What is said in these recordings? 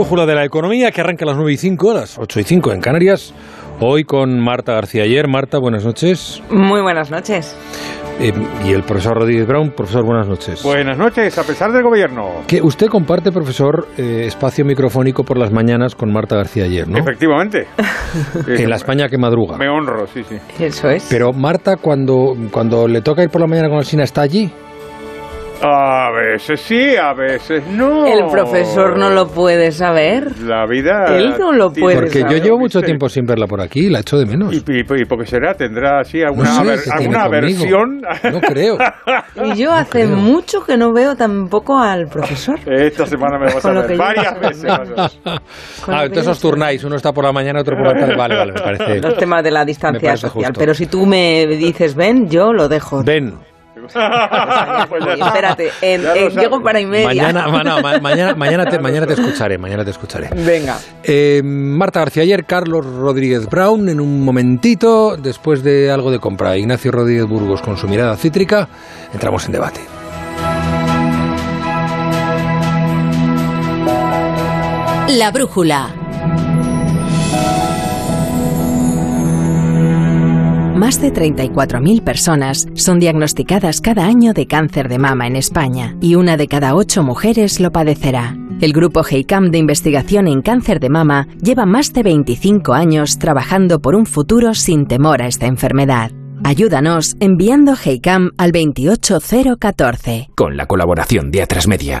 brújula de la economía que arranca a las 9 y 5, a las 8 y 5 en Canarias. Hoy con Marta García Ayer. Marta, buenas noches. Muy buenas noches. Eh, y el profesor Rodríguez Brown. Profesor, buenas noches. Buenas noches, a pesar del gobierno. Que usted comparte, profesor, eh, espacio microfónico por las mañanas con Marta García Ayer, ¿no? Efectivamente. en la España que madruga. Me honro, sí, sí. Eso es. Pero Marta, cuando, cuando le toca ir por la mañana con Alsina, ¿está allí? A veces sí, a veces no. El profesor no lo puede saber. La vida. Él no lo puede Porque yo llevo mucho tiempo sin verla por aquí, la echo de menos. ¿Y, y, y por qué será? ¿Tendrá así alguna, No sé, aver- ¿qué tiene alguna aversión? No creo. Y yo hace creo. mucho que no veo tampoco al profesor. Esta semana me vas a Con lo ver varias veces. Ah, entonces os turnáis, uno está por la mañana, otro por la tarde. Vale, vale, me parece. Los temas de la distancia social. justo. Pero si tú me dices ven, yo lo dejo. Ven, Pues Oye, espérate, en- en- llego para y media. mañana, ma- no, ma- mañana, mañana, te, mañana te escucharé, mañana te escucharé. Venga. Eh, Marta García ayer, Carlos Rodríguez Brown, en un momentito, después de algo de compra, Ignacio Rodríguez Burgos con su mirada cítrica, entramos en debate. La brújula. Más de 34.000 personas son diagnosticadas cada año de cáncer de mama en España y una de cada ocho mujeres lo padecerá. El grupo GEICAM de investigación en cáncer de mama lleva más de 25 años trabajando por un futuro sin temor a esta enfermedad. Ayúdanos enviando GEICAM al 28014. con la colaboración de Atrasmedia.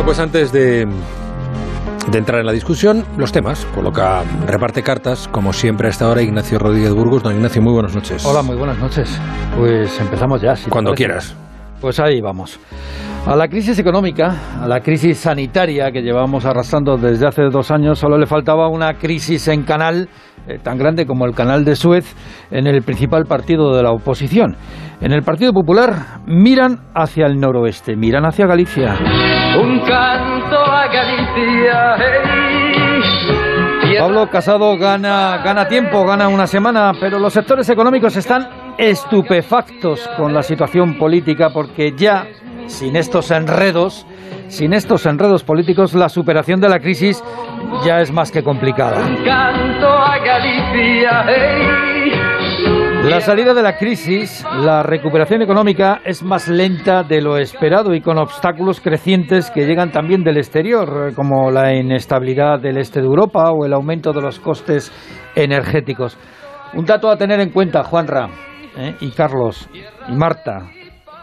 Bueno, pues antes de, de entrar en la discusión, los temas. Coloca, reparte cartas, como siempre a esta hora, Ignacio Rodríguez Burgos. Don Ignacio, muy buenas noches. Hola, muy buenas noches. Pues empezamos ya. si Cuando quieras. Pues ahí vamos. A la crisis económica, a la crisis sanitaria que llevamos arrastrando desde hace dos años, solo le faltaba una crisis en canal eh, tan grande como el canal de Suez en el principal partido de la oposición. En el Partido Popular miran hacia el noroeste, miran hacia Galicia. Un canto a Galicia, hey. Pablo Casado gana, gana tiempo, gana una semana, pero los sectores económicos están estupefactos con la situación política porque ya, sin estos enredos, sin estos enredos políticos, la superación de la crisis ya es más que complicada. Un canto a Galicia, hey. La salida de la crisis, la recuperación económica es más lenta de lo esperado y con obstáculos crecientes que llegan también del exterior, como la inestabilidad del este de Europa o el aumento de los costes energéticos. Un dato a tener en cuenta, Juanra ¿eh? y Carlos y Marta.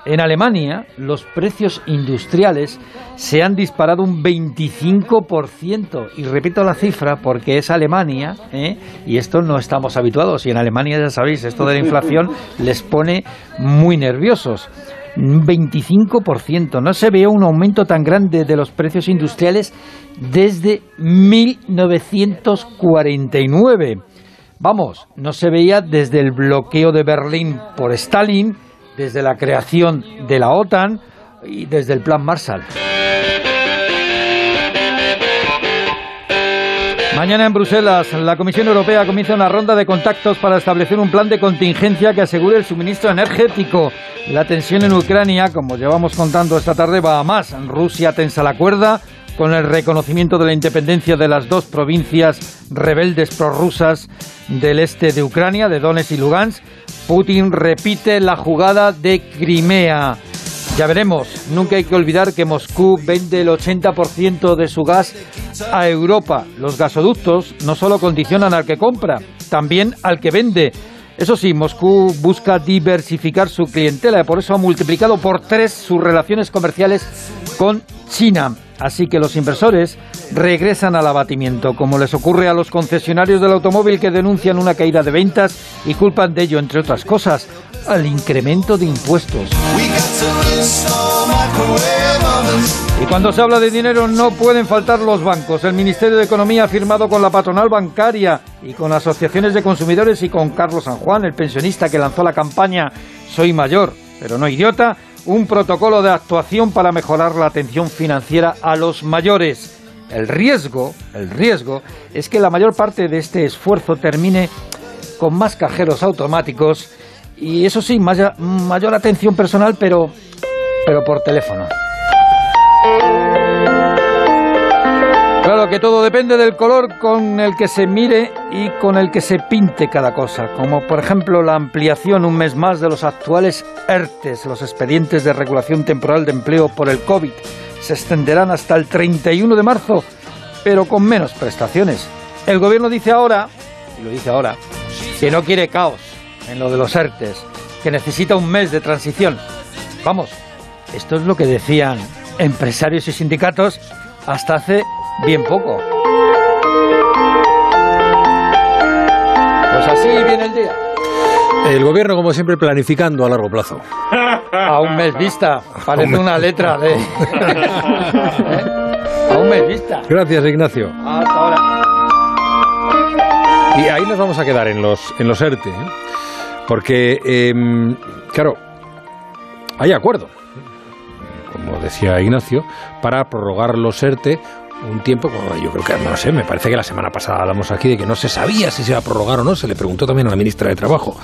En Alemania, los precios industriales se han disparado un 25%. Y repito la cifra porque es Alemania, ¿eh? y esto no estamos habituados. Y en Alemania, ya sabéis, esto de la inflación les pone muy nerviosos. Un 25%. No se veía un aumento tan grande de los precios industriales desde 1949. Vamos, no se veía desde el bloqueo de Berlín por Stalin, desde la creación de la OTAN y desde el Plan Marshall. Mañana en Bruselas, la Comisión Europea comienza una ronda de contactos para establecer un plan de contingencia que asegure el suministro energético. La tensión en Ucrania, como llevamos contando esta tarde, va a más. Rusia tensa la cuerda con el reconocimiento de la independencia de las dos provincias rebeldes prorrusas del este de Ucrania, de Donetsk y Lugansk. Putin repite la jugada de Crimea. Ya veremos. Nunca hay que olvidar que Moscú vende el 80% de su gas a Europa. Los gasoductos no solo condicionan al que compra, también al que vende. Eso sí, Moscú busca diversificar su clientela y por eso ha multiplicado por tres sus relaciones comerciales con China. Así que los inversores regresan al abatimiento, como les ocurre a los concesionarios del automóvil que denuncian una caída de ventas y culpan de ello, entre otras cosas, al incremento de impuestos. Y cuando se habla de dinero no pueden faltar los bancos. El Ministerio de Economía ha firmado con la patronal bancaria y con asociaciones de consumidores y con Carlos San Juan, el pensionista que lanzó la campaña Soy mayor, pero no idiota, un protocolo de actuación para mejorar la atención financiera a los mayores. El riesgo, el riesgo es que la mayor parte de este esfuerzo termine con más cajeros automáticos y eso sí, mayor, atención personal, pero pero por teléfono. Claro que todo depende del color con el que se mire y con el que se pinte cada cosa, como por ejemplo la ampliación un mes más de los actuales ERTES, los expedientes de regulación temporal de empleo por el COVID. Se extenderán hasta el 31 de marzo, pero con menos prestaciones. El gobierno dice ahora, y lo dice ahora, que no quiere caos en lo de los ERTES, que necesita un mes de transición. Vamos, esto es lo que decían empresarios y sindicatos hasta hace bien poco. Pues así viene el día. El gobierno, como siempre, planificando a largo plazo. A un mes vista. Parece una letra de. ¿Eh? A un mes vista. Gracias, Ignacio. Hasta ahora. Y ahí nos vamos a quedar en los, en los ERTE. ¿eh? Porque, em, claro, hay acuerdo, como decía Ignacio, para prorrogar los ERTE un tiempo, como yo creo que, no sé, me parece que la semana pasada hablamos aquí de que no se sabía si se iba a prorrogar o no, se le preguntó también a la ministra de Trabajo.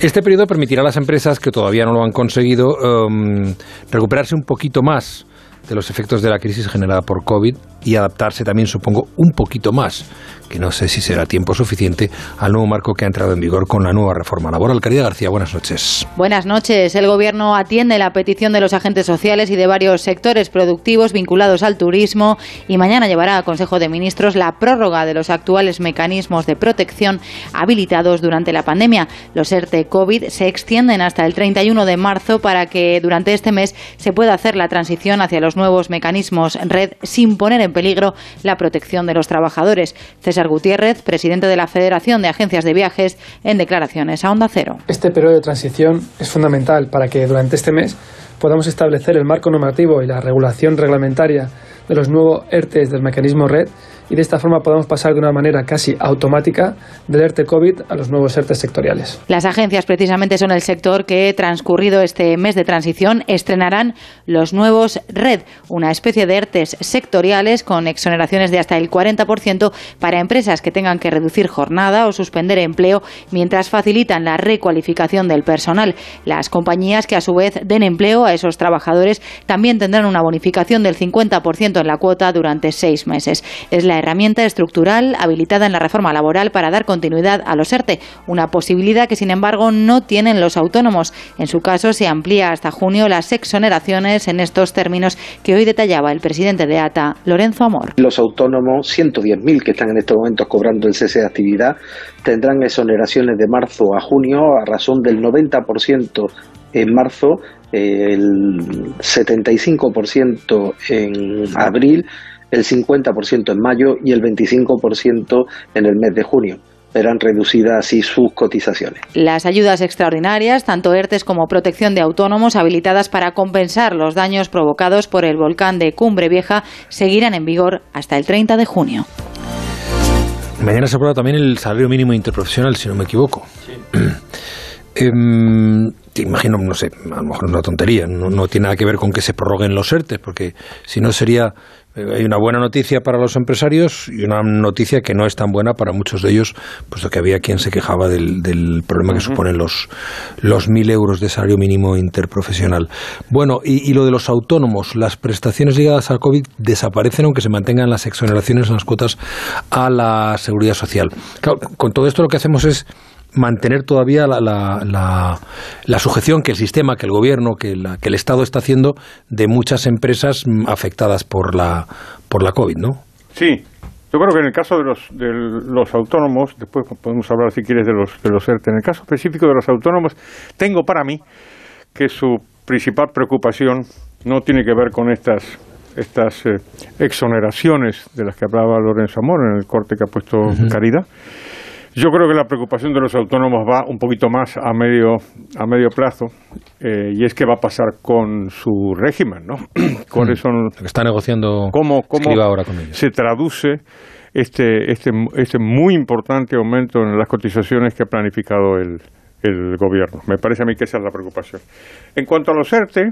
Este periodo permitirá a las empresas que todavía no lo han conseguido em, recuperarse un poquito más de los efectos de la crisis generada por COVID y adaptarse también, supongo, un poquito más, que no sé si será tiempo suficiente, al nuevo marco que ha entrado en vigor con la nueva reforma laboral. Caridad García, buenas noches. Buenas noches. El Gobierno atiende la petición de los agentes sociales y de varios sectores productivos vinculados al turismo y mañana llevará a Consejo de Ministros la prórroga de los actuales mecanismos de protección habilitados durante la pandemia. Los ERTE COVID se extienden hasta el 31 de marzo para que durante este mes se pueda hacer la transición hacia los nuevos mecanismos red sin poner en peligro la protección de los trabajadores. César Gutiérrez, presidente de la Federación de Agencias de Viajes, en declaraciones a Onda Cero. Este periodo de transición es fundamental para que durante este mes podamos establecer el marco normativo y la regulación reglamentaria de los nuevos ERTES del mecanismo red y de esta forma podamos pasar de una manera casi automática del ERTE COVID a los nuevos ERTE sectoriales. Las agencias precisamente son el sector que, transcurrido este mes de transición, estrenarán los nuevos RED, una especie de ERTES sectoriales con exoneraciones de hasta el 40% para empresas que tengan que reducir jornada o suspender empleo mientras facilitan la recualificación del personal. Las compañías que a su vez den empleo a esos trabajadores también tendrán una bonificación del 50% en la cuota durante seis meses. Es la herramienta estructural habilitada en la reforma laboral para dar continuidad a los ERTE, una posibilidad que sin embargo no tienen los autónomos. En su caso se amplía hasta junio las exoneraciones en estos términos que hoy detallaba el presidente de ATA, Lorenzo Amor. Los autónomos, 110.000 que están en estos momentos cobrando el cese de actividad, tendrán exoneraciones de marzo a junio a razón del 90% en marzo, el 75% en abril, el 50% en mayo y el 25% en el mes de junio verán reducidas así sus cotizaciones. Las ayudas extraordinarias, tanto ERTES como protección de autónomos habilitadas para compensar los daños provocados por el volcán de Cumbre Vieja, seguirán en vigor hasta el 30 de junio. Mañana se aprueba también el salario mínimo interprofesional, si no me equivoco. Em, te imagino, no sé, a lo mejor es una tontería, no, no tiene nada que ver con que se prorroguen los ERTES, porque si no sería hay una buena noticia para los empresarios y una noticia que no es tan buena para muchos de ellos, puesto que había quien se quejaba del, del problema que suponen los, los mil euros de salario mínimo interprofesional. Bueno, y, y, lo de los autónomos, las prestaciones ligadas al COVID desaparecen aunque se mantengan las exoneraciones en las cuotas a la seguridad social. Claro, con todo esto lo que hacemos es mantener todavía la, la, la, la, sujeción que el sistema, que el gobierno, que, que, el Estado está haciendo de muchas empresas afectadas por la, por la COVID, ¿no? Sí. Yo creo que en el caso de los, de los autónomos, después podemos hablar si quieres de los, de los ERTE, en el caso específico de los autónomos, tengo para mí que su principal preocupación no tiene que ver con estas estas eh, exoneraciones de las que hablaba Lorenzo Amor en el corte que ha puesto Caridad. Yo creo que la preocupación de los autónomos va un poquito más a medio, a medio plazo eh, y es qué va a pasar con su régimen, ¿no? ¿Cuáles son, Lo que está negociando cómo, cómo ahora con ellos. se traduce este, este, este muy importante aumento en las cotizaciones que ha planificado el, el gobierno. Me parece a mí que esa es la preocupación. En cuanto a los ERTE,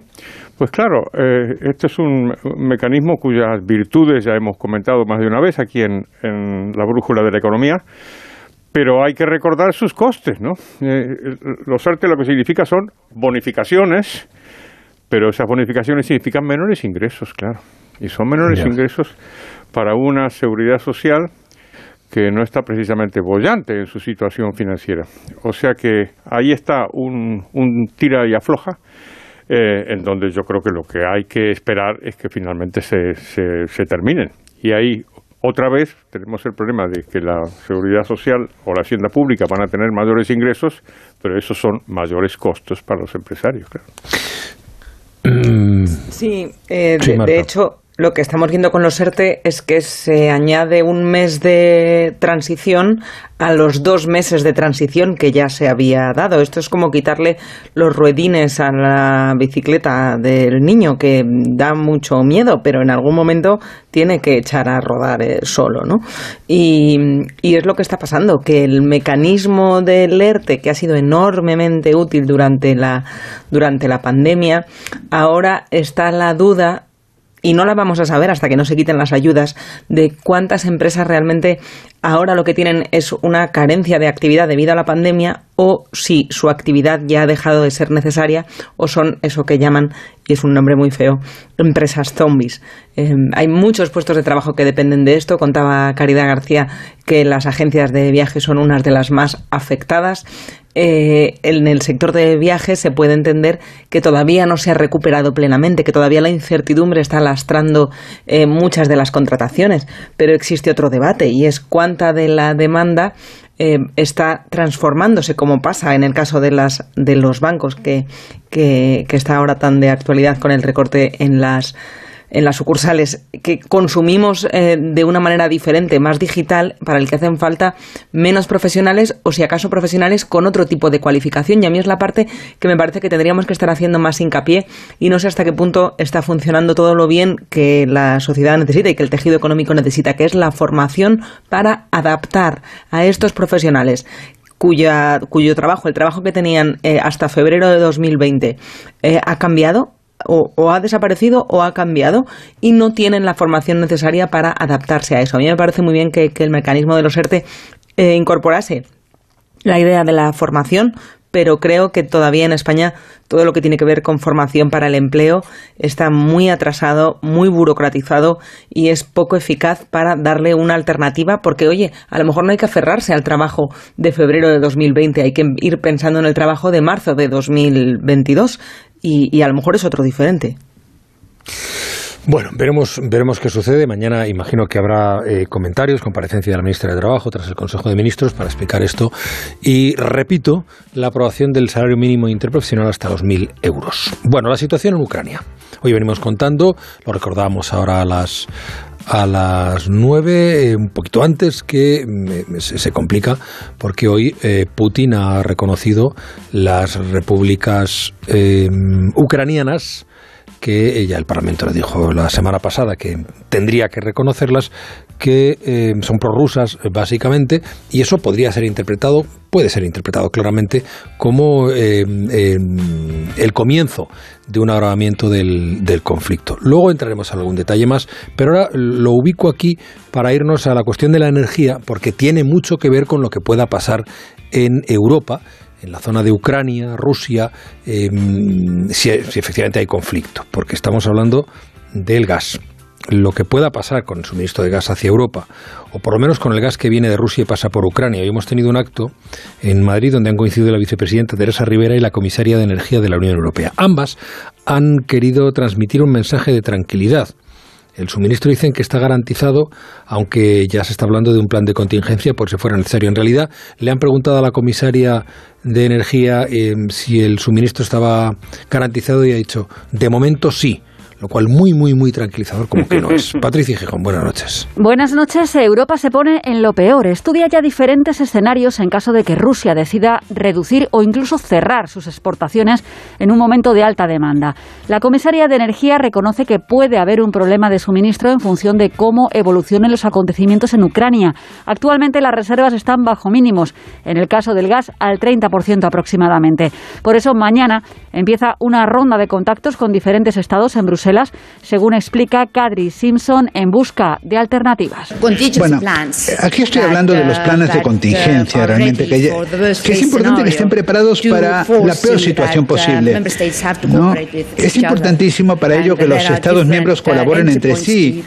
pues claro, eh, este es un mecanismo cuyas virtudes ya hemos comentado más de una vez aquí en, en la brújula de la economía, pero hay que recordar sus costes, ¿no? Eh, los ERTE lo que significa son bonificaciones, pero esas bonificaciones significan menores ingresos, claro. Y son menores ingresos para una seguridad social que no está precisamente bollante en su situación financiera. O sea que ahí está un, un tira y afloja, eh, en donde yo creo que lo que hay que esperar es que finalmente se, se, se terminen. Y ahí otra vez tenemos el problema de que la seguridad social o la hacienda pública van a tener mayores ingresos, pero esos son mayores costos para los empresarios. Claro. Sí, eh, Sí, de hecho, lo que estamos viendo con los ERTE es que se añade un mes de transición a los dos meses de transición que ya se había dado. Esto es como quitarle los ruedines a la bicicleta del niño, que da mucho miedo, pero en algún momento tiene que echar a rodar eh, solo, ¿no? Y, y es lo que está pasando, que el mecanismo del ERTE, que ha sido enormemente útil durante la, durante la pandemia, ahora está la duda y no la vamos a saber hasta que no se quiten las ayudas de cuántas empresas realmente ahora lo que tienen es una carencia de actividad debido a la pandemia o si su actividad ya ha dejado de ser necesaria o son eso que llaman, y es un nombre muy feo, empresas zombies. Eh, hay muchos puestos de trabajo que dependen de esto. Contaba Caridad García que las agencias de viajes son unas de las más afectadas. Eh, en el sector de viajes se puede entender que todavía no se ha recuperado plenamente, que todavía la incertidumbre está lastrando eh, muchas de las contrataciones, pero existe otro debate y es cuánta de la demanda eh, está transformándose, como pasa en el caso de, las, de los bancos, que, que, que está ahora tan de actualidad con el recorte en las en las sucursales que consumimos eh, de una manera diferente, más digital, para el que hacen falta menos profesionales o si acaso profesionales con otro tipo de cualificación. Y a mí es la parte que me parece que tendríamos que estar haciendo más hincapié y no sé hasta qué punto está funcionando todo lo bien que la sociedad necesita y que el tejido económico necesita, que es la formación para adaptar a estos profesionales cuya, cuyo trabajo, el trabajo que tenían eh, hasta febrero de 2020, eh, ha cambiado o, ha desaparecido o ha cambiado y no tienen la formación necesaria para adaptarse a eso. A mí me parece muy bien que, que el mecanismo de los ERTE eh, incorporase la idea de la formación, pero creo que todavía en España todo lo que tiene que ver con formación para el empleo está muy atrasado, muy burocratizado y es poco eficaz para darle una alternativa porque, oye, a lo mejor no hay que aferrarse al trabajo de febrero de 2020, hay que ir pensando en el trabajo de marzo de 2022 y, a lo mejor es otro diferente. Bueno, veremos, veremos qué sucede. Mañana imagino que habrá eh, comentarios, comparecencia de la ministra de Trabajo tras el Consejo de Ministros para explicar esto. Y repito, la aprobación del salario mínimo interprofesional hasta los 1.000 euros. Bueno, la situación en Ucrania. Hoy venimos contando, lo recordábamos ahora a las a las nueve, eh, un poquito antes, que eh, se, complica porque hoy eh, Putin ha reconocido las repúblicas ucranianas que ya el Parlamento le dijo la semana pasada que tendría que reconocerlas, que eh, son prorrusas básicamente, y eso podría ser interpretado, puede ser interpretado claramente como eh, eh, el comienzo de un agravamiento del, del, conflicto. Luego entraremos en algún detalle más, pero ahora lo ubico aquí para irnos a la cuestión de la energía, porque tiene mucho que ver con lo que pueda pasar en Europa en la zona de Ucrania, Rusia, eh, si, si, efectivamente hay conflicto, porque estamos hablando del gas. Lo que pueda pasar con el suministro de gas hacia Europa, o por lo menos con el gas que viene de Rusia y pasa por Ucrania. Hoy hemos tenido un acto en Madrid donde han coincidido la vicepresidenta Teresa Rivera y la comisaria de Energía de la Unión Europea. Ambas han querido transmitir un mensaje de tranquilidad. El suministro dicen que está garantizado, aunque ya se está hablando de un plan de contingencia por si fuera necesario. En realidad, le han preguntado a la comisaria de Energía eh, si el suministro estaba garantizado y ha dicho, de momento sí. Lo cual muy, muy, muy tranquilizador como que no es. Patricia Gijón, buenas noches. Buenas noches. Europa se pone en lo peor. Estudia ya diferentes escenarios en caso de que Rusia decida reducir o incluso cerrar sus exportaciones en un momento de alta demanda. La comisaria de Energía reconoce que puede haber un problema de suministro en función de cómo evolucionen los acontecimientos en Ucrania. Actualmente las reservas están bajo mínimos, en el caso del gas al 30% aproximadamente. Por eso mañana empieza una ronda de contactos con diferentes estados en Bruselas según explica Kadri Simpson en busca de alternativas. Bueno, aquí estoy hablando de los planes de contingencia, realmente, que, es importante que estén preparados para la peor situación posible. Es importantísimo para ello que los Estados miembros colaboren entre sí.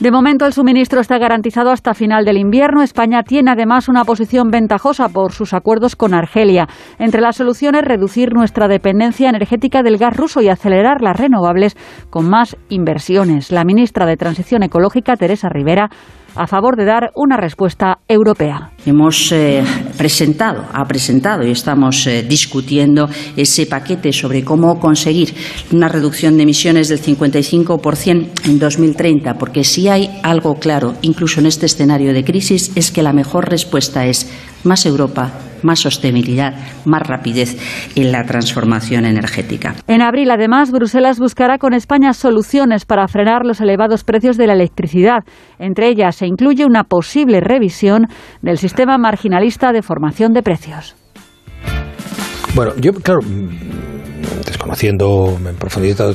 De momento, el suministro está garantizado hasta final del invierno. España tiene además una posición ventajosa por sus acuerdos con Argelia. Entre las soluciones, reducir nuestra dependencia energética del gas ruso y acelerar las renovables con más inversiones. La ministra de Transición Ecológica, Teresa Rivera, a favor de dar una respuesta europea. Hemos eh, presentado, ha presentado y estamos eh, discutiendo ese paquete sobre cómo conseguir una reducción de emisiones del 55% en 2030, porque si hay algo claro, incluso en este escenario de crisis, es que la mejor respuesta es más Europa, más sostenibilidad, más rapidez en la transformación energética. En abril, además, Bruselas buscará con España soluciones para frenar los elevados precios de la electricidad. Entre ellas se incluye una posible revisión del sistema marginalista de formación de precios. Bueno, yo, claro, mm, desconociendo en profundidad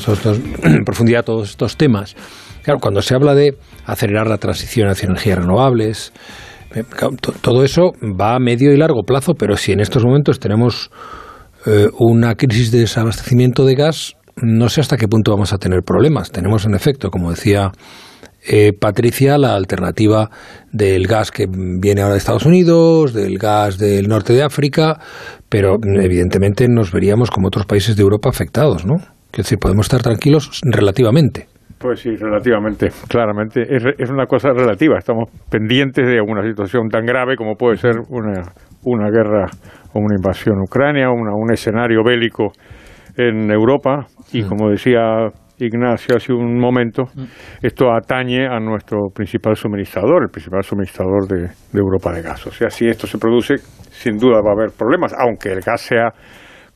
en profundidad todos estos temas, claro, cuando se habla de acelerar la transición hacia energías renovables, todo eso va a medio y largo plazo, pero si en estos momentos tenemos eh, una crisis de desabastecimiento de gas, no sé hasta qué punto vamos a tener problemas. Tenemos, en efecto, como decía eh, Patricia, la alternativa del gas que viene ahora de Estados Unidos, del gas del norte de África, pero evidentemente nos veríamos como otros países de Europa afectados, ¿no? Es decir, podemos estar tranquilos relativamente. Pues sí, relativamente, claramente. Es, una cosa relativa. Estamos pendientes de una situación tan grave como puede ser una, una guerra o una invasión ucrania, una, un escenario bélico en Europa. Y como decía Ignacio hace un momento, esto atañe a nuestro principal suministrador, el principal suministrador de, de Europa de gas. O sea, si esto se produce, sin duda va a haber problemas, aunque el gas sea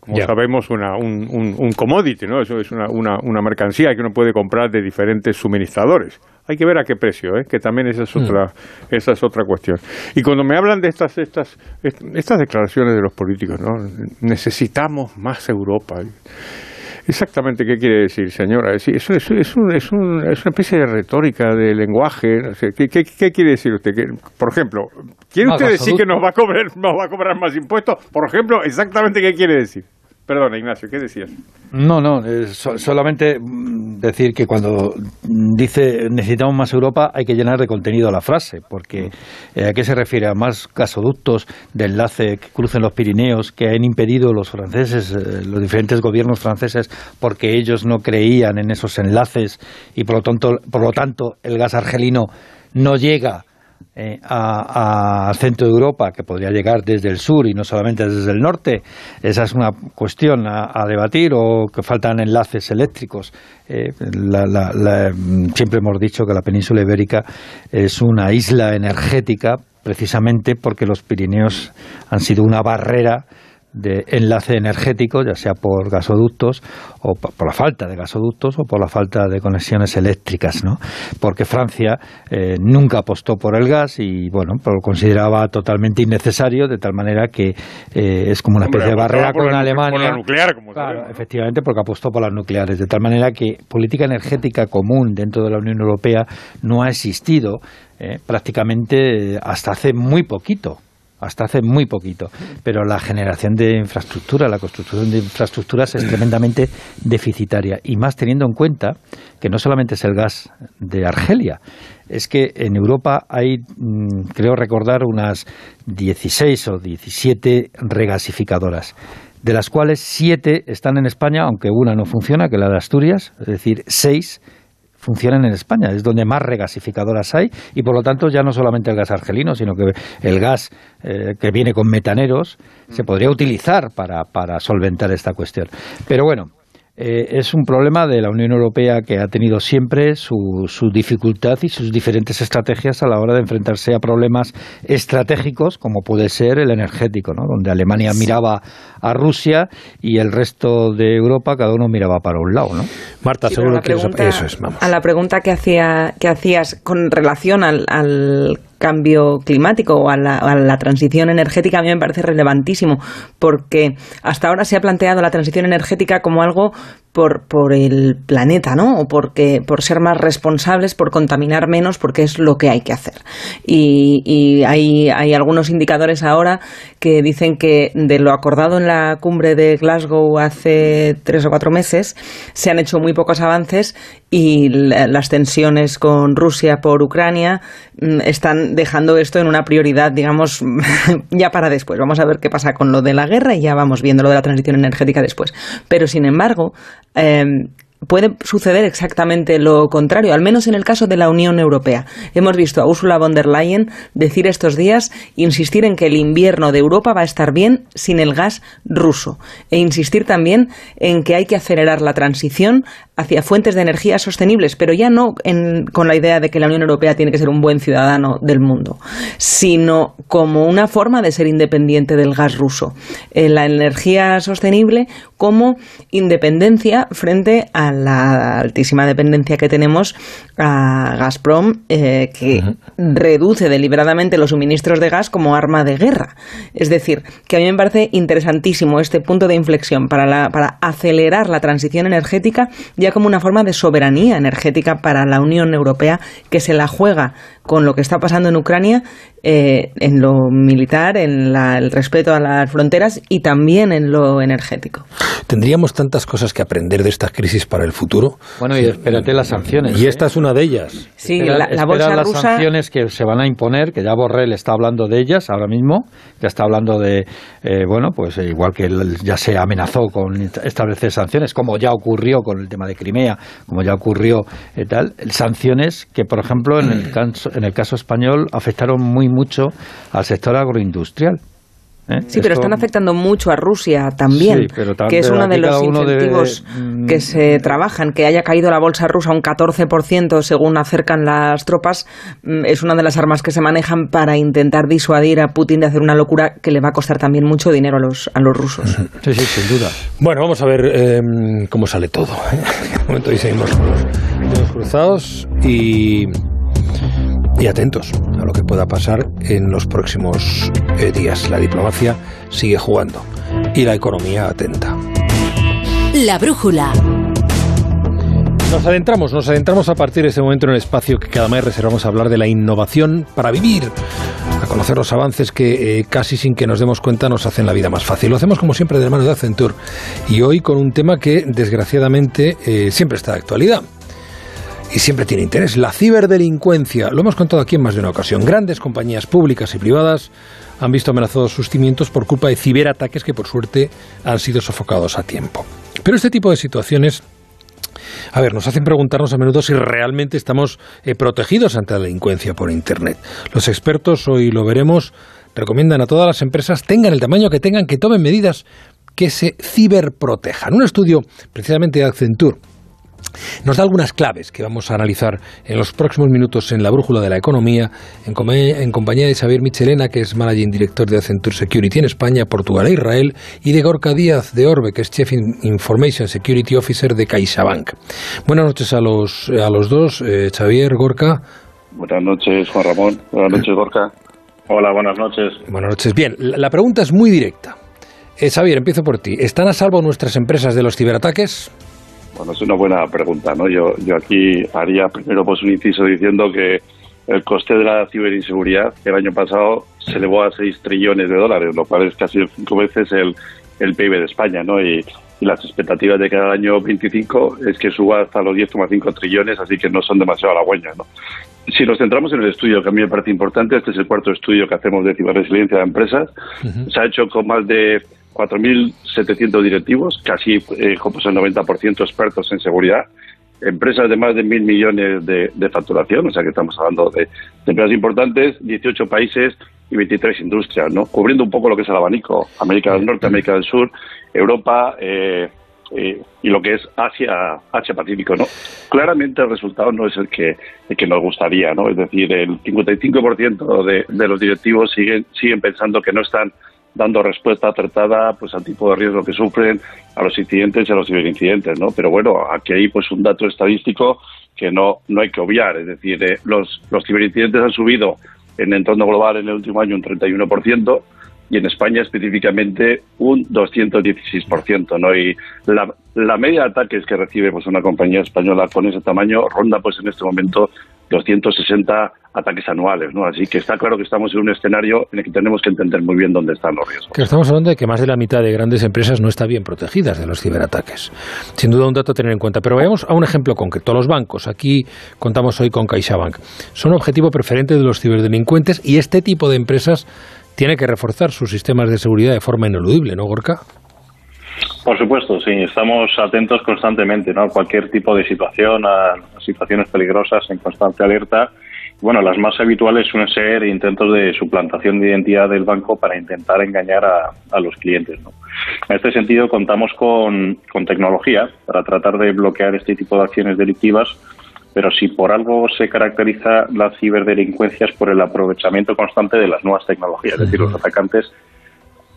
como sabemos, una, un, un, commodity, ¿no? Eso es una, una, una, mercancía que uno puede comprar de diferentes suministradores. Hay que ver a qué precio, ¿eh? que también esa es mm. otra, esa es otra cuestión. Y cuando me hablan de estas, estas, estas declaraciones de los políticos, ¿no? Necesitamos más Europa. Exactamente, ¿qué quiere decir, señora? Es, es, es, es, un, es, una especie de retórica, de lenguaje. ¿qué, qué, quiere decir usted? por ejemplo, ¿quiere usted decir que nos va, a cobrar, nos va a cobrar más impuestos? Por ejemplo, exactamente, ¿qué quiere decir? Perdona, Ignacio, ¿qué decías? No, no, solamente mm, decir que cuando dice necesitamos más Europa hay que llenar de contenido la frase, porque eh, ¿a qué se refiere? ¿A más gasoductos de enlace que crucen los Pirineos que han impedido los franceses, eh, los diferentes gobiernos franceses, porque ellos no creían en esos enlaces y por lo tanto, por lo tanto el gas argelino no llega eh, al centro de Europa, que podría llegar desde el sur y no solamente desde el norte, esa es una cuestión a, debatir, o que faltan enlaces eléctricos. Eh, siempre hemos dicho que la península ibérica es una isla energética precisamente porque los Pirineos han sido una barrera de enlace energético, ya sea por gasoductos o por la falta de gasoductos o por la falta de conexiones eléctricas, ¿no? Porque Francia eh, nunca apostó por el gas y, bueno, pues lo consideraba totalmente innecesario, de tal manera que eh, es como una especie de barrera con Alemania. nuclear, como claro, efectivamente, porque apostó por las nucleares, de tal manera que política energética común dentro de la Unión Europea no ha existido eh, prácticamente hasta hace muy poquito hasta hace muy poquito. Pero la generación de infraestructura, la construcción de infraestructuras es tremendamente deficitaria. Y más teniendo en cuenta que no solamente es el gas de Argelia, es que en Europa hay, mm, creo recordar, unas 16 o 17 regasificadoras de las cuales siete están en España, aunque una no funciona, que es la de Asturias, es decir, seis funcionan en España, es donde más regasificadoras hay y por lo tanto ya no solamente el gas argelino, sino que el gas eh, que viene con metaneros se podría utilizar para, para solventar esta cuestión. Pero bueno, eh, es un problema de la Unión Europea que ha tenido siempre su, su, dificultad y sus diferentes estrategias a la hora de enfrentarse a problemas estratégicos, como puede ser el energético, ¿no? donde Alemania miraba a Rusia y el resto de Europa cada uno miraba para un lado. ¿no? Marta, seguro que eso, es. A la pregunta que, hacía, que hacías con relación al, al cambio climático o a la, a la, transición energética a mí me parece relevantísimo porque hasta ahora se ha planteado la transición energética como algo por, por el planeta, ¿no? O porque, por ser más responsables, por contaminar menos, porque es lo que hay que hacer. Y, y hay, hay algunos indicadores ahora que dicen que de lo acordado en la cumbre de Glasgow hace tres o cuatro meses, se han hecho muy pocos avances y las tensiones con Rusia por Ucrania mm, están dejando esto en una prioridad, digamos, ya para después. Vamos a ver qué pasa con lo de la guerra y ya vamos viendo lo de la transición energética después. Pero, sin embargo, eh, puede suceder exactamente lo contrario, al menos en el caso de la Unión Europea. Hemos visto a Ursula von der Leyen decir estos días, insistir en que el invierno de Europa va a estar bien sin el gas ruso e insistir también en que hay que acelerar la transición hacia fuentes de energía sostenibles, pero ya no con la idea de que la Unión Europea tiene que ser un buen ciudadano del mundo, sino como una forma de ser independiente del gas ruso. Eh, la energía sostenible como independencia frente a la altísima dependencia que tenemos a Gazprom, eh, que reduce deliberadamente los suministros de gas como arma de guerra. Es decir, que a mí me parece interesantísimo este punto de inflexión para, para acelerar la transición energética como una forma de soberanía energética para la Unión Europea que se la juega con lo que está pasando en Ucrania eh, en lo militar, en el respeto a las fronteras y también en lo energético. ¿Tendríamos tantas cosas que aprender de esta crisis para el futuro? Bueno, y espérate las sanciones. Y esta es una de ellas. Sí, la, la bolsa las sanciones que se van a imponer, que ya Borrell está hablando de ellas ahora mismo, ya está hablando de, eh, bueno, pues igual que ya se amenazó con establecer sanciones, como ya ocurrió con el tema de Crimea, como ya ocurrió y eh, tal, sanciones que, por ejemplo, en el caso, en el caso español afectaron muy mucho al sector agroindustrial. ¿eh? Sí, pero están afectando mucho a Rusia también, que es uno de los incentivos que se trabajan. Que haya caído la bolsa rusa un 14% según acercan las tropas, mm, es una de las armas que se manejan para intentar disuadir a Putin de hacer una locura que le va a costar también mucho dinero a los, a los rusos. Sí, sí, sin duda. Bueno, vamos a ver em, cómo sale todo. En un momento y seguimos los cruzados y y atentos a lo que pueda pasar en los próximos eh, días. La diplomacia sigue jugando y la economía atenta. La brújula. Nos adentramos, nos adentramos a partir de este momento en el espacio que cada mes reservamos a hablar de la innovación para vivir, a conocer los avances que eh, casi sin que nos demos cuenta nos hacen la vida más fácil. Lo hacemos como siempre de mano de Accenture y hoy con un tema que desgraciadamente eh, siempre está de actualidad y siempre tiene interés. La ciberdelincuencia, lo hemos contado aquí en más de una ocasión. Grandes compañías públicas y privadas han visto amenazados sus cimientos por culpa de ciberataques que por suerte han sido sofocados a tiempo. Pero este tipo de situaciones a ver, nos hacen preguntarnos a menudo si realmente estamos eh, protegidos ante la delincuencia por Internet. Los expertos, hoy lo veremos, recomiendan a todas las empresas, tengan el tamaño que tengan, que tomen medidas que se ciberprotejan. Un estudio precisamente de Accenture nos da algunas claves que vamos a analizar en los próximos minutos en la brújula de la economía, en, compañía de Xavier Michelena, que es Managing Director de Accenture Security en España, Portugal e Israel, y de Gorka Díaz de Orbe, que es Chief Information Security Officer de CaixaBank. Buenas noches a los, a los dos, eh, Xavier, Gorka. Buenas noches, Juan Ramón. Buenas noches, Gorka. Hola, buenas noches. Buenas noches. Bien, la, pregunta es muy directa. Eh, Xavier, empiezo por ti. ¿Están a salvo nuestras empresas de los ciberataques? Bueno, es una buena pregunta, ¿no? Yo, yo aquí haría primero pues un inciso diciendo que el coste de la ciberinseguridad el año pasado se elevó a 6 trillones de dólares, lo cual es casi cinco veces el, el PIB de España, ¿no? Y, las expectativas de cada año 25 es que suba hasta los 10,5 trillones, así que no son demasiado halagüeñas, ¿no? Si nos centramos en el estudio, que a mí me parece importante, este es el cuarto estudio que hacemos de ciberresiliencia de empresas, se ha hecho con más de 4.700 directivos, casi eh, pues el 90% expertos en seguridad, empresas de más de mil millones de, facturación, o sea que estamos hablando de, empresas importantes, 18 países y 23 industrias, ¿no? Cubriendo un poco lo que es el abanico, América del Norte, América del Sur, Europa, eh, eh, y lo que es Asia, Asia Pacífico, ¿no? Claramente el resultado no es el que, el que nos gustaría, ¿no? Es decir, el 55% de, de los directivos siguen, siguen pensando que no están dando respuesta acertada pues al tipo de riesgo que sufren, a los incidentes y a los ciberincidentes, ¿no? Pero bueno, aquí hay pues un dato estadístico que no, no hay que obviar, es decir, eh, los, los ciberincidentes han subido en el entorno global en el último año un 31%, y en España específicamente un 216%, ¿no? Y la, la media de ataques que recibe pues una compañía española con ese tamaño ronda pues en este momento 260 ataques anuales, ¿no? Así que está claro que estamos en un escenario en el que tenemos que entender muy bien dónde están los riesgos. Que estamos hablando de que más de la mitad de grandes empresas no está bien protegidas de los ciberataques. Sin duda un dato a tener en cuenta. Pero vayamos a un ejemplo concreto. Los bancos, aquí contamos hoy con CaixaBank, son objetivo preferente de los ciberdelincuentes y este tipo de empresas tiene que reforzar sus sistemas de seguridad de forma ineludible, ¿no, Gorka? Por supuesto, sí. Estamos atentos constantemente ¿no? a cualquier tipo de situación, a situaciones peligrosas en constante alerta. Bueno, las más habituales suelen ser intentos de suplantación de identidad del banco para intentar engañar a, los clientes. ¿no? En este sentido, contamos con, con tecnología para tratar de bloquear este tipo de acciones delictivas pero si por algo se caracteriza la ciberdelincuencia es por el aprovechamiento constante de las nuevas tecnologías. Es decir, los atacantes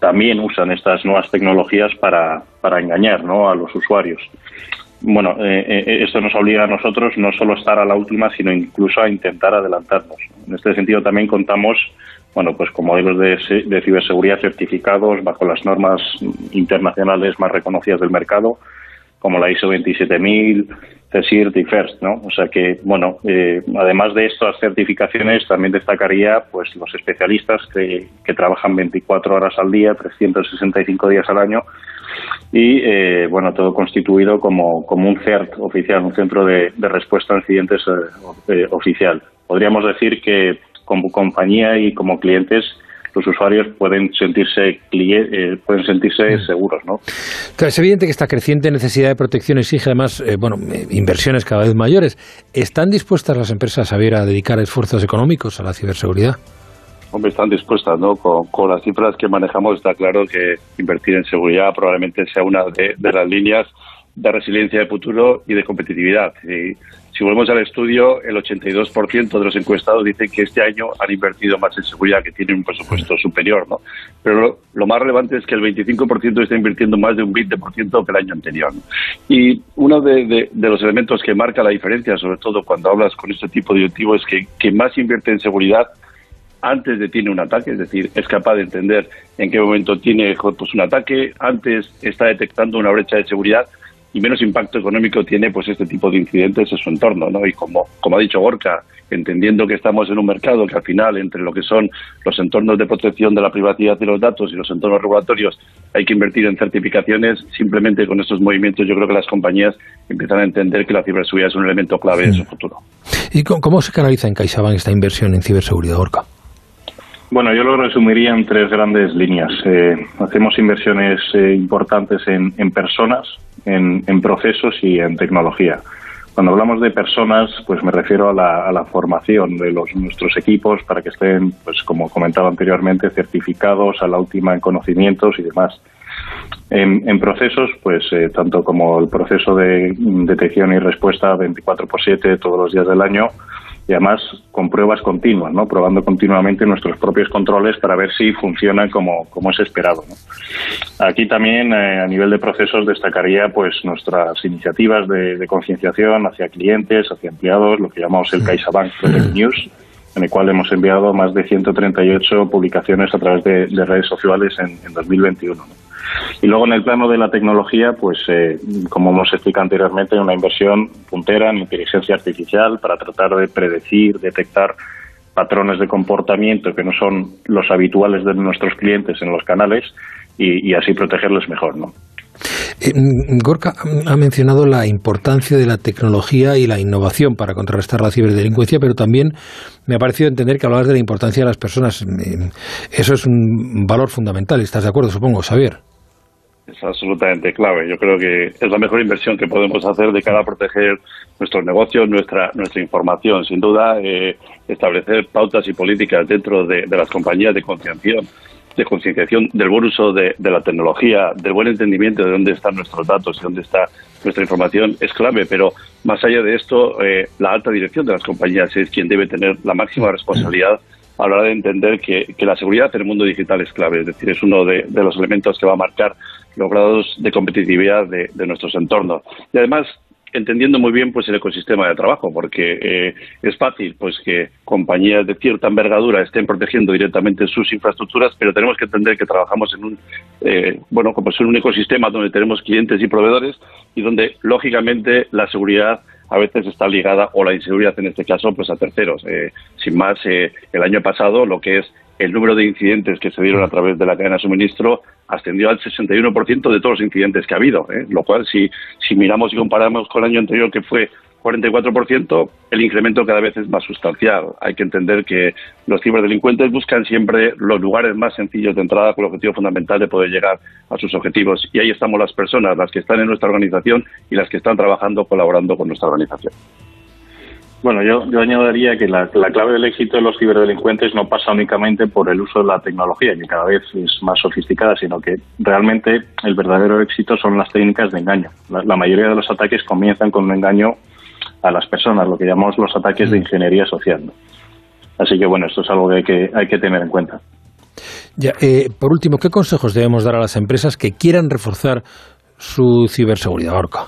también usan estas nuevas tecnologías para, para engañar ¿no? a los usuarios. Bueno, eh, eh, esto nos obliga a nosotros no solo a estar a la última, sino incluso a intentar adelantarnos. En este sentido también contamos bueno, pues con modelos de, de ciberseguridad certificados bajo las normas internacionales más reconocidas del mercado, como la ISO 27000, CSIRT y FIRST, ¿no? O sea que, bueno, eh, además de estas certificaciones, también destacaría pues los especialistas que, que trabajan 24 horas al día, 365 días al año y, eh, bueno, todo constituido como, como un CERT oficial, un centro de, respuesta a incidentes eh, oficial. Podríamos decir que como compañía y como clientes los usuarios pueden sentirse eh, pueden sentirse mm. seguros, ¿no? es evidente que esta creciente necesidad de protección exige además, eh, bueno, eh, inversiones cada vez mayores. ¿Están dispuestas las empresas a ver a dedicar esfuerzos económicos a la ciberseguridad? Hombre, están dispuestas, ¿no? Con, las cifras que manejamos está claro que invertir en seguridad probablemente sea una de, de las líneas de resiliencia de futuro y de competitividad. Y si volvemos al estudio, el 82% de los encuestados dicen que este año han invertido más en seguridad, que tienen un presupuesto superior, ¿no? Pero lo, más relevante es que el 25% está invirtiendo más de un 20% que el año anterior. Y uno de, los elementos que marca la diferencia, sobre todo cuando hablas con este tipo de directivo, es que, que más invierte en seguridad antes de tiene un ataque, es decir, es capaz de entender en qué momento tiene pues, un ataque, antes está detectando una brecha de seguridad y menos impacto económico tiene pues este tipo de incidentes en su entorno, ¿no? Y como, como ha dicho Gorka, entendiendo que estamos en un mercado que al final entre lo que son los entornos de protección de la privacidad de los datos y los entornos regulatorios hay que invertir en certificaciones, simplemente con estos movimientos yo creo que las compañías empiezan a entender que la ciberseguridad es un elemento clave de su futuro. ¿Y cómo se canaliza en CaixaBank esta inversión en ciberseguridad, Gorka? Bueno, yo lo resumiría en tres grandes líneas. Eh, hacemos inversiones eh, importantes en, en personas, en, en, procesos y en tecnología. Cuando hablamos de personas, pues me refiero a la, a la formación de los, nuestros equipos para que estén, pues como comentaba anteriormente, certificados a la última en conocimientos y demás. En, en procesos, pues eh, tanto como el proceso de detección y respuesta 24 por 7 todos los días del año, y además con pruebas continuas, ¿no? probando continuamente nuestros propios controles para ver si funcionan como, como es esperado. Aquí también eh, a nivel de procesos destacaría pues nuestras iniciativas de, concienciación hacia clientes, hacia empleados, lo que llamamos el CaixaBank News, en el cual hemos enviado más de 138 publicaciones a través de, redes sociales en, en 2021. Y luego en el plano de la tecnología, pues eh, como hemos explicado anteriormente, una inversión puntera en inteligencia artificial para tratar de predecir, detectar patrones de comportamiento que no son los habituales de nuestros clientes en los canales y, así protegerles mejor, ¿no? Eh, Gorka ha mencionado la importancia de la tecnología y la innovación para contrarrestar la ciberdelincuencia, pero también me ha parecido entender que hablabas de la importancia de las personas. Eh, eso es un valor fundamental. ¿Estás de acuerdo, supongo, Xavier? Es absolutamente clave. Yo creo que es la mejor inversión que podemos hacer de cara a proteger nuestros negocios, nuestra nuestra información. Sin duda, eh, establecer pautas y políticas dentro de, las compañías de concienciación de concienciación del buen uso de, la tecnología, del buen entendimiento de dónde están nuestros datos y dónde está nuestra información es clave, pero más allá de esto, eh, la alta dirección de las compañías es quien debe tener la máxima responsabilidad a la hora de entender que, la seguridad en el mundo digital es clave, es decir, es uno de, los elementos que va a marcar los grados de competitividad de, de nuestros entornos. Y además, entendiendo muy bien pues el ecosistema de trabajo porque eh, es fácil pues que compañías de cierta envergadura estén protegiendo directamente sus infraestructuras pero tenemos que entender que trabajamos en un eh, bueno como es un ecosistema donde tenemos clientes y proveedores y donde lógicamente la seguridad a veces está ligada o la inseguridad en este caso pues a terceros eh, sin más el año pasado lo que es el número de incidentes que se dieron a través de la cadena de suministro ascendió al 61% de todos los incidentes que ha habido, ¿eh? lo cual si, si miramos y comparamos con el año anterior que fue 44%, el incremento cada vez es más sustancial. Hay que entender que los ciberdelincuentes buscan siempre los lugares más sencillos de entrada con el objetivo fundamental de poder llegar a sus objetivos. Y ahí estamos las personas, las que están en nuestra organización y las que están trabajando, colaborando con nuestra organización. Bueno, yo, yo añadiría que la, clave del éxito de los ciberdelincuentes no pasa únicamente por el uso de la tecnología, que cada vez es más sofisticada, sino que realmente el verdadero éxito son las técnicas de engaño. La, mayoría de los ataques comienzan con un engaño a las personas, lo que llamamos los ataques de mm. ingeniería social. Así que bueno, esto es algo que hay que, hay que tener en cuenta. Ya, eh, por último, ¿qué consejos debemos dar a las empresas que quieran reforzar su ciberseguridad, Orca?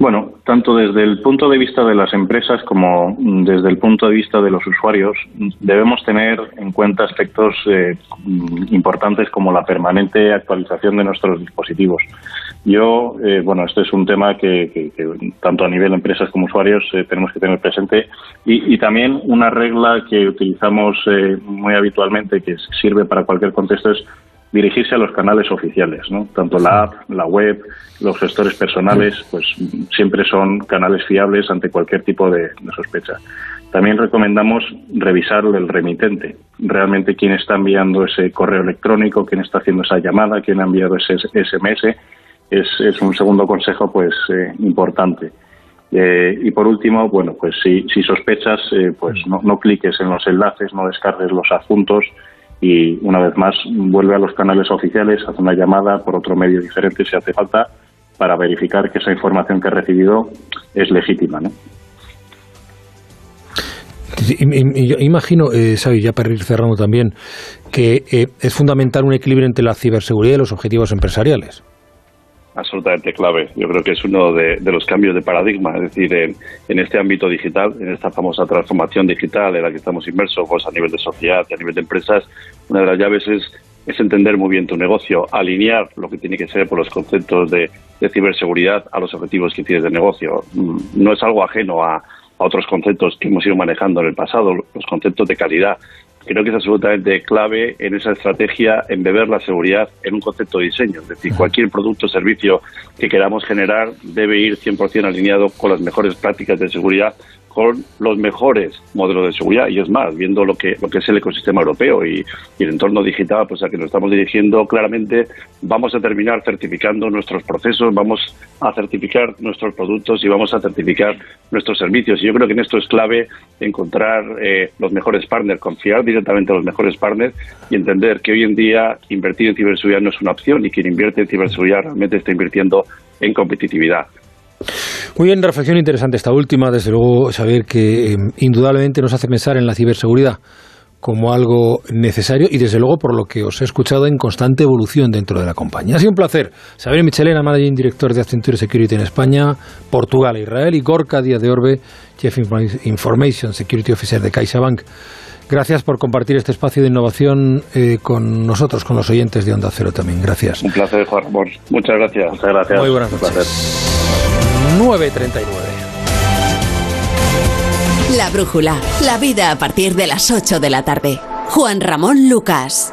Bueno, tanto desde el punto de vista de las empresas como desde el punto de vista de los usuarios, debemos tener en cuenta aspectos eh, importantes como la permanente actualización de nuestros dispositivos. Yo, eh, bueno, este es un tema que, tanto a nivel de empresas como usuarios eh, tenemos que tener presente y, y, también una regla que utilizamos muy habitualmente que sirve para cualquier contexto es dirigirse a los canales oficiales, ¿no? Tanto la app, la web, los gestores personales, pues siempre son canales fiables ante cualquier tipo de, sospecha. También recomendamos revisar el remitente, realmente quién está enviando ese correo electrónico, quién está haciendo esa llamada, quién ha enviado ese SMS, es, un segundo consejo pues eh, importante. Eh, y por último, bueno, pues si, si sospechas, eh, pues no, no cliques en los enlaces, no descargues los adjuntos, y una vez más vuelve a los canales oficiales, hace una llamada por otro medio diferente si hace falta para verificar que esa información que ha recibido es legítima. ¿no? imagino, eh, ya para ir cerrando también, que eh, es fundamental un equilibrio entre la ciberseguridad y los objetivos empresariales absolutamente clave. Yo creo que es uno de, los cambios de paradigma, es decir, en, este ámbito digital, en esta famosa transformación digital en la que estamos inmersos pues, a nivel de sociedad a nivel de empresas, una de las llaves es, entender muy bien tu negocio, alinear lo que tiene que ser por los conceptos de, ciberseguridad a los objetivos que tienes de negocio. Mm, no es algo ajeno a otros conceptos que hemos ido manejando en el pasado, los conceptos de calidad, creo que es absolutamente clave en esa estrategia embeber la seguridad en un concepto de diseño. Es decir, cualquier producto o servicio que queramos generar debe ir 100% alineado con las mejores prácticas de seguridad con los mejores modelos de seguridad y es más, viendo lo que, lo que es el ecosistema europeo y, el entorno digital pues a que nos estamos dirigiendo, claramente vamos a terminar certificando nuestros procesos, vamos a certificar nuestros productos y vamos a certificar nuestros servicios. Y yo creo que en esto es clave encontrar eh, los mejores partners, confiar directamente a los mejores partners y entender que hoy en día invertir en ciberseguridad no es una opción y quien invierte en ciberseguridad realmente está invirtiendo en competitividad. Muy bien, reflexión interesante esta última, desde luego saber que eh, indudablemente nos hace pensar en la ciberseguridad como algo necesario y desde luego por lo que os he escuchado en constante evolución dentro de la compañía. Ha sido un placer. Saber Michelena, Managing Director de Accenture Security en España, Portugal e Israel y Gorka Díaz de Orbe, Chief Information Security Officer de CaixaBank. Gracias por compartir este espacio de innovación eh, con nosotros, con los oyentes de Onda Cero también. Gracias. Un placer, Juan Muchas gracias. Muchas gracias. Muy buenas noches. 9.39. La brújula, la vida a partir de las 8 de la tarde. Juan Ramón Lucas.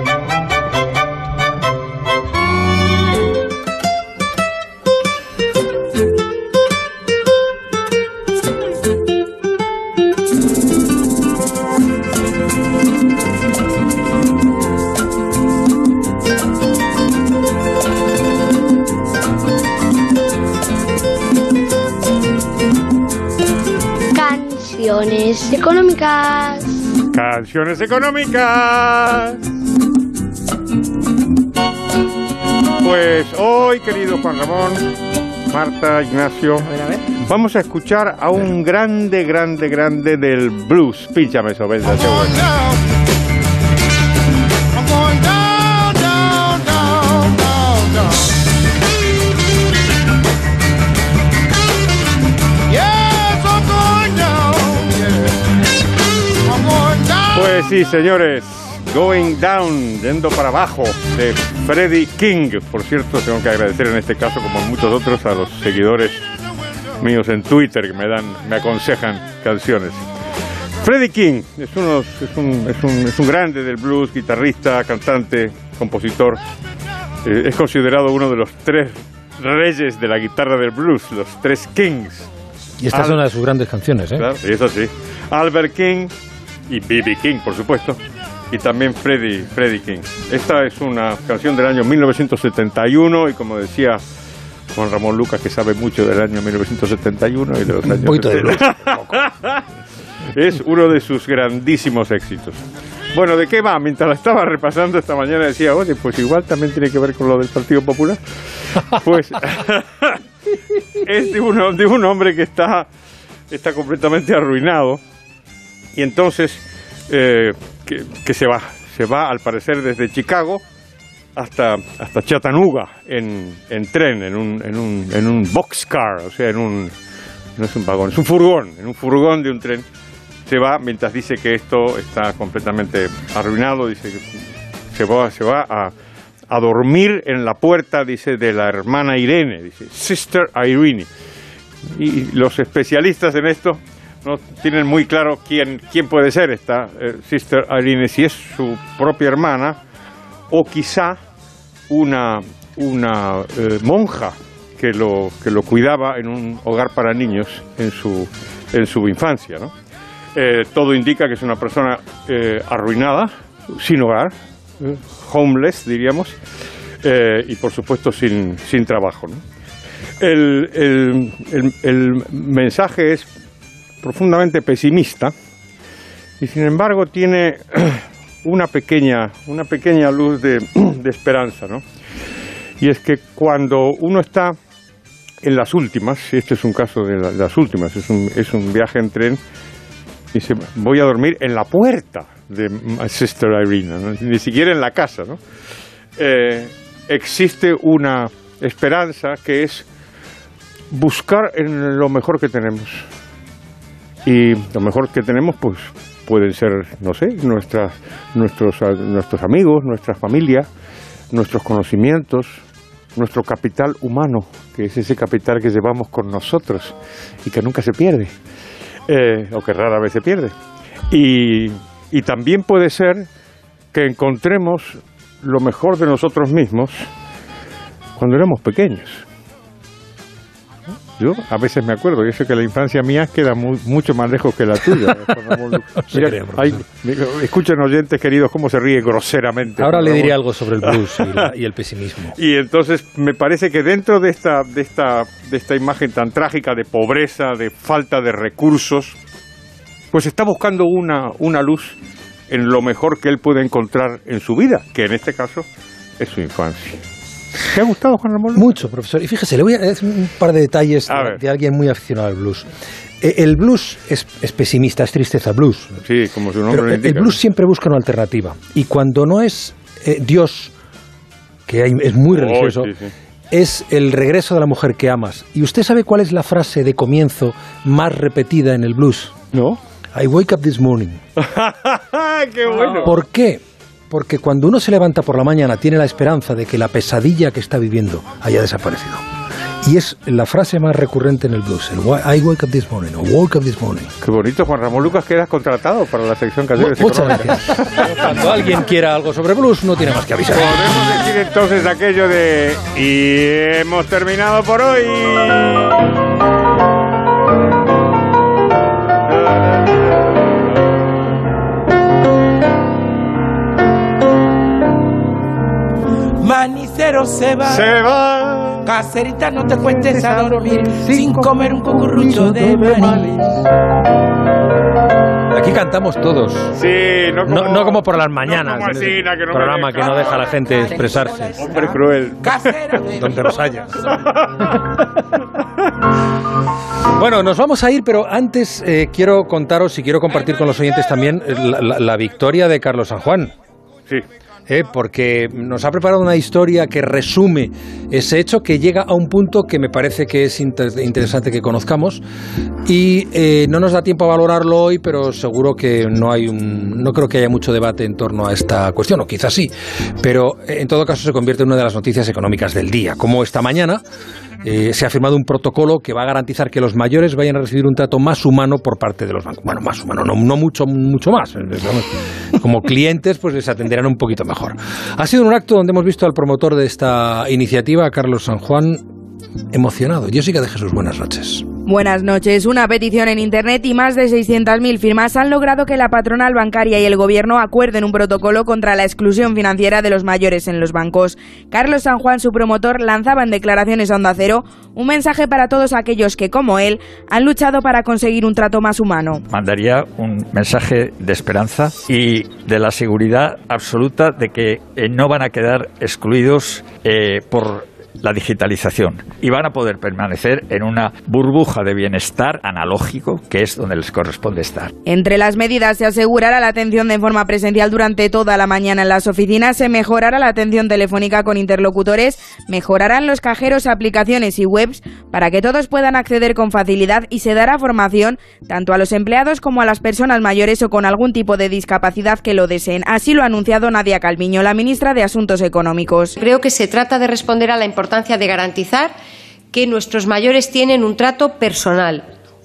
Canciones económicas. Canciones económicas. Pues hoy, querido Juan Ramón, Marta, Ignacio, vamos a escuchar a un grande, grande, grande del blues. Pínchame eso, ven, Pues sí, señores, Going Down, yendo para abajo, de Freddie King. Por cierto, tengo que agradecer en este caso, como en muchos otros, a los seguidores míos en Twitter que me dan, me aconsejan canciones. Freddie King es, uno, es, un, es, un, es un grande del blues, guitarrista, cantante, compositor. Eh, es considerado uno de los tres reyes de la guitarra del blues, los tres Kings. Y esta es Al- una de sus grandes canciones, ¿eh? Claro, y eso sí. Albert King y B.B. King, por supuesto. Y también Freddie, Freddie King. Esta es una canción del año 1971 y como decía Juan Ramón Lucas, que sabe mucho del año 1971 y de los años de 70. es uno de sus grandísimos éxitos. Bueno, ¿de qué va? Mientras la estaba repasando esta mañana decía, oye, pues igual también tiene que ver con lo del Partido Popular. Pues es de un, de un hombre que está, está completamente arruinado y entonces eh, que, se va, se va al parecer desde Chicago hasta, hasta Chattanooga en, en tren, en un, en, un, en un boxcar, o sea, en un, no es un vagón, es un furgón, en un furgón de un tren. Se va mientras dice que esto está completamente arruinado, dice que se va, se va a, a dormir en la puerta, dice, de la hermana Irene, dice, Sister Irene. Y los especialistas en esto no tienen muy claro quién, quién puede ser esta eh, Sister Irene, si es su propia hermana o quizá una, una eh, monja que lo, que lo cuidaba en un hogar para niños en su, en su infancia. ¿no? Eh, todo indica que es una persona arruinada, sin hogar, homeless, diríamos, y por supuesto sin, sin trabajo. ¿no? El, el- el- el mensaje es profundamente pesimista y sin embargo tiene una pequeña, una pequeña luz de, esperanza, ¿no? Y es que cuando uno está en las últimas, y este es un caso de la- las últimas, es un, es un viaje en tren, dice, voy a dormir en la puerta de My Sister ¿no? ni siquiera en la casa, ¿no? Eh, existe una esperanza que es buscar en lo mejor que tenemos. Y lo mejor que tenemos, pues, pueden ser, no sé, nuestras, nuestros, ah, nuestros amigos, nuestra familia, nuestros conocimientos, nuestro capital humano, que es ese capital que llevamos con nosotros y que nunca se pierde, eh, o que rara vez se pierde. Y, y también puede ser que encontremos lo mejor de nosotros mismos cuando éramos pequeños. Yo a veces me acuerdo, y eso que la infancia mía queda mu- mucho más lejos que la tuya. Mira, crea, hay- escuchen oyentes queridos cómo se ríe groseramente. Ahora le diré algo sobre el blues y, la- y el pesimismo. Y entonces me parece que dentro de esta, de esta, de esta imagen tan trágica de pobreza, de falta de recursos, pues está buscando una, una luz en lo mejor que él puede encontrar en su vida, que en este caso es su infancia. ¿Te ha gustado, Juan Ramón? Mucho, profesor. Y fíjese, le voy a decir un par de detalles de, alguien muy aficionado al blues. Eh, El blues es, es pesimista, es tristeza blues. Sí, como su nombre Pero lo el- indica. el blues siempre busca una alternativa. Y cuando no es eh, Dios, que hay- es muy Oh, religioso, sí, sí. es el regreso de la mujer que amas. ¿Y usted sabe cuál es la frase de comienzo más repetida en el blues? No. I wake up this morning. ¡Qué bueno! ¿Por qué? Porque cuando uno se levanta por la mañana tiene la esperanza de que la pesadilla que está viviendo haya desaparecido. Y es la frase más recurrente en el blues, el "Why- I wake up this morning o woke up this morning. Qué bonito, Juan Ramón Lucas, quedas contratado para la sección Canciones Muchas Económicas. gracias. Cuando alguien quiera algo sobre blues, no tiene más que avisar. Podemos decir entonces aquello de y hemos terminado por hoy. Se va. Se va. Caserita, no te cuentes a dormir sin comer un cucurrucho de maní. Aquí cantamos todos. Sí, no como, no, como por las mañanas. como Asina, que no programa que no deja a la gente expresarse. Hombre cruel. Donde los haya. Bueno, nos vamos a ir, pero antes eh, quiero contaros y quiero compartir con los oyentes también la, la- la victoria de Carlos San Juan. Sí. Eh, porque nos ha preparado una historia que resume ese hecho que llega a un punto que me parece que es inter- interesante que conozcamos. Y eh, no nos da tiempo a valorarlo hoy, pero seguro que no hay un, no creo que haya mucho debate en torno a esta cuestión, o quizás sí, pero eh, en todo caso se convierte en una de las noticias económicas del día, como esta mañana eh, se ha firmado un protocolo que va a garantizar que los mayores vayan a recibir un trato más humano por parte de los bancos. Bueno, más humano, no, mucho, mucho más. Eh, Como clientes, pues les atenderán un poquito mejor. Ha sido un acto donde hemos visto al promotor de esta iniciativa, Carlos San Juan, emocionado. Jessica de Jesús, buenas noches. Buenas noches. Una petición en Internet y más de 600.000 firmas han logrado que la patronal bancaria y el gobierno acuerden un protocolo contra la exclusión financiera de los mayores en los bancos. Carlos San Juan, su promotor, lanzaba en declaraciones a Onda Cero un mensaje para todos aquellos que, como él, han luchado para conseguir un trato más humano. mandaría un mensaje de esperanza y de la seguridad absoluta de que eh, no van a quedar excluidos eh, por la digitalización y van a poder permanecer en una burbuja de bienestar analógico que es donde les corresponde estar. Entre las medidas se asegurará la atención de forma presencial durante toda la mañana en las oficinas, se mejorará la atención telefónica con interlocutores, mejorarán los cajeros, aplicaciones y webs para que todos puedan acceder con facilidad y se dará formación tanto a los empleados como a las personas mayores o con algún tipo de discapacidad que lo deseen. Así lo ha anunciado Nadia Calviño, la ministra de Asuntos Económicos. Creo que se trata de responder a la importancia de garantizar que nuestros mayores tienen un trato personal,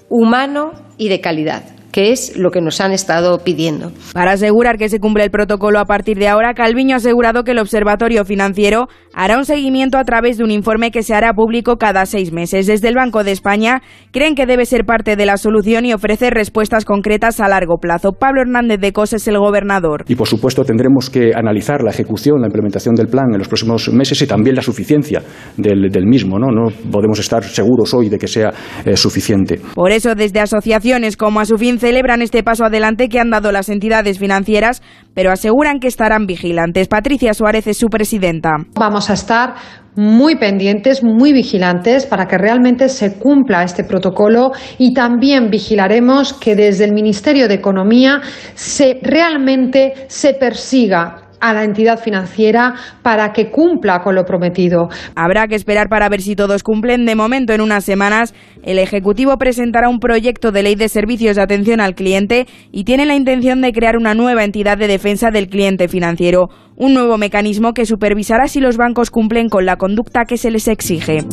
humano y de calidad, que es lo que nos han estado pidiendo. Para asegurar que se cumple el protocolo a partir de ahora, Calviño ha asegurado que el Observatorio Financiero hará un seguimiento a través de un informe que se hará público cada seis meses. Desde el Banco de España creen que debe ser parte de la solución y ofrecer respuestas concretas a largo plazo. Pablo Hernández de Cos es el gobernador. Y por supuesto tendremos que analizar la ejecución, la implementación del plan en los próximos meses y también la suficiencia del, del mismo. ¿no? no podemos estar seguros hoy de que sea eh, suficiente. Por eso, desde asociaciones como Asufin celebran este paso adelante que han dado las entidades financieras, pero aseguran que estarán vigilantes. Patricia Suárez es su presidenta. Vamos a estar muy pendientes, muy vigilantes para que realmente se cumpla este protocolo y también vigilaremos que desde el Ministerio de Economía se realmente se persiga a la entidad financiera para que cumpla con lo prometido. Habrá que esperar para ver si todos cumplen. De momento, en unas semanas, el Ejecutivo presentará un proyecto de ley de servicios de atención al cliente y tiene la intención de crear una nueva entidad de defensa del cliente financiero, un nuevo mecanismo que supervisará si los bancos cumplen con la conducta que se les exige.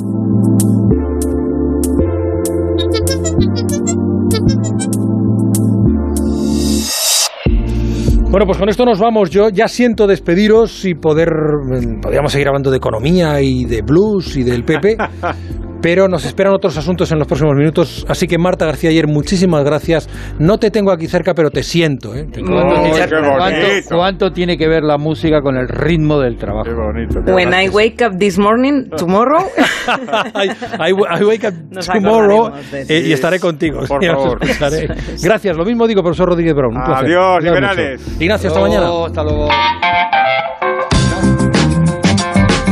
Bueno, pues con esto nos vamos. Yo ya siento despediros y poder. eh, Podríamos seguir hablando de economía y de blues y del PP. Pero nos esperan otros asuntos en los próximos minutos. Así que Marta García ayer, muchísimas gracias. No te tengo aquí cerca, pero te siento. ¿eh? Te- ¿Cuánto, cuánto- cuánto tiene que ver la música con el ritmo del trabajo? When I wake up this morning, tomorrow. I, I- I wake up Nos tomorrow eh, y estaré contigo. Por os favor. Gracias. Lo mismo digo, profesor Rodríguez Brown. Un. Adiós, liberales. Ignacio, hasta mañana. Hasta luego.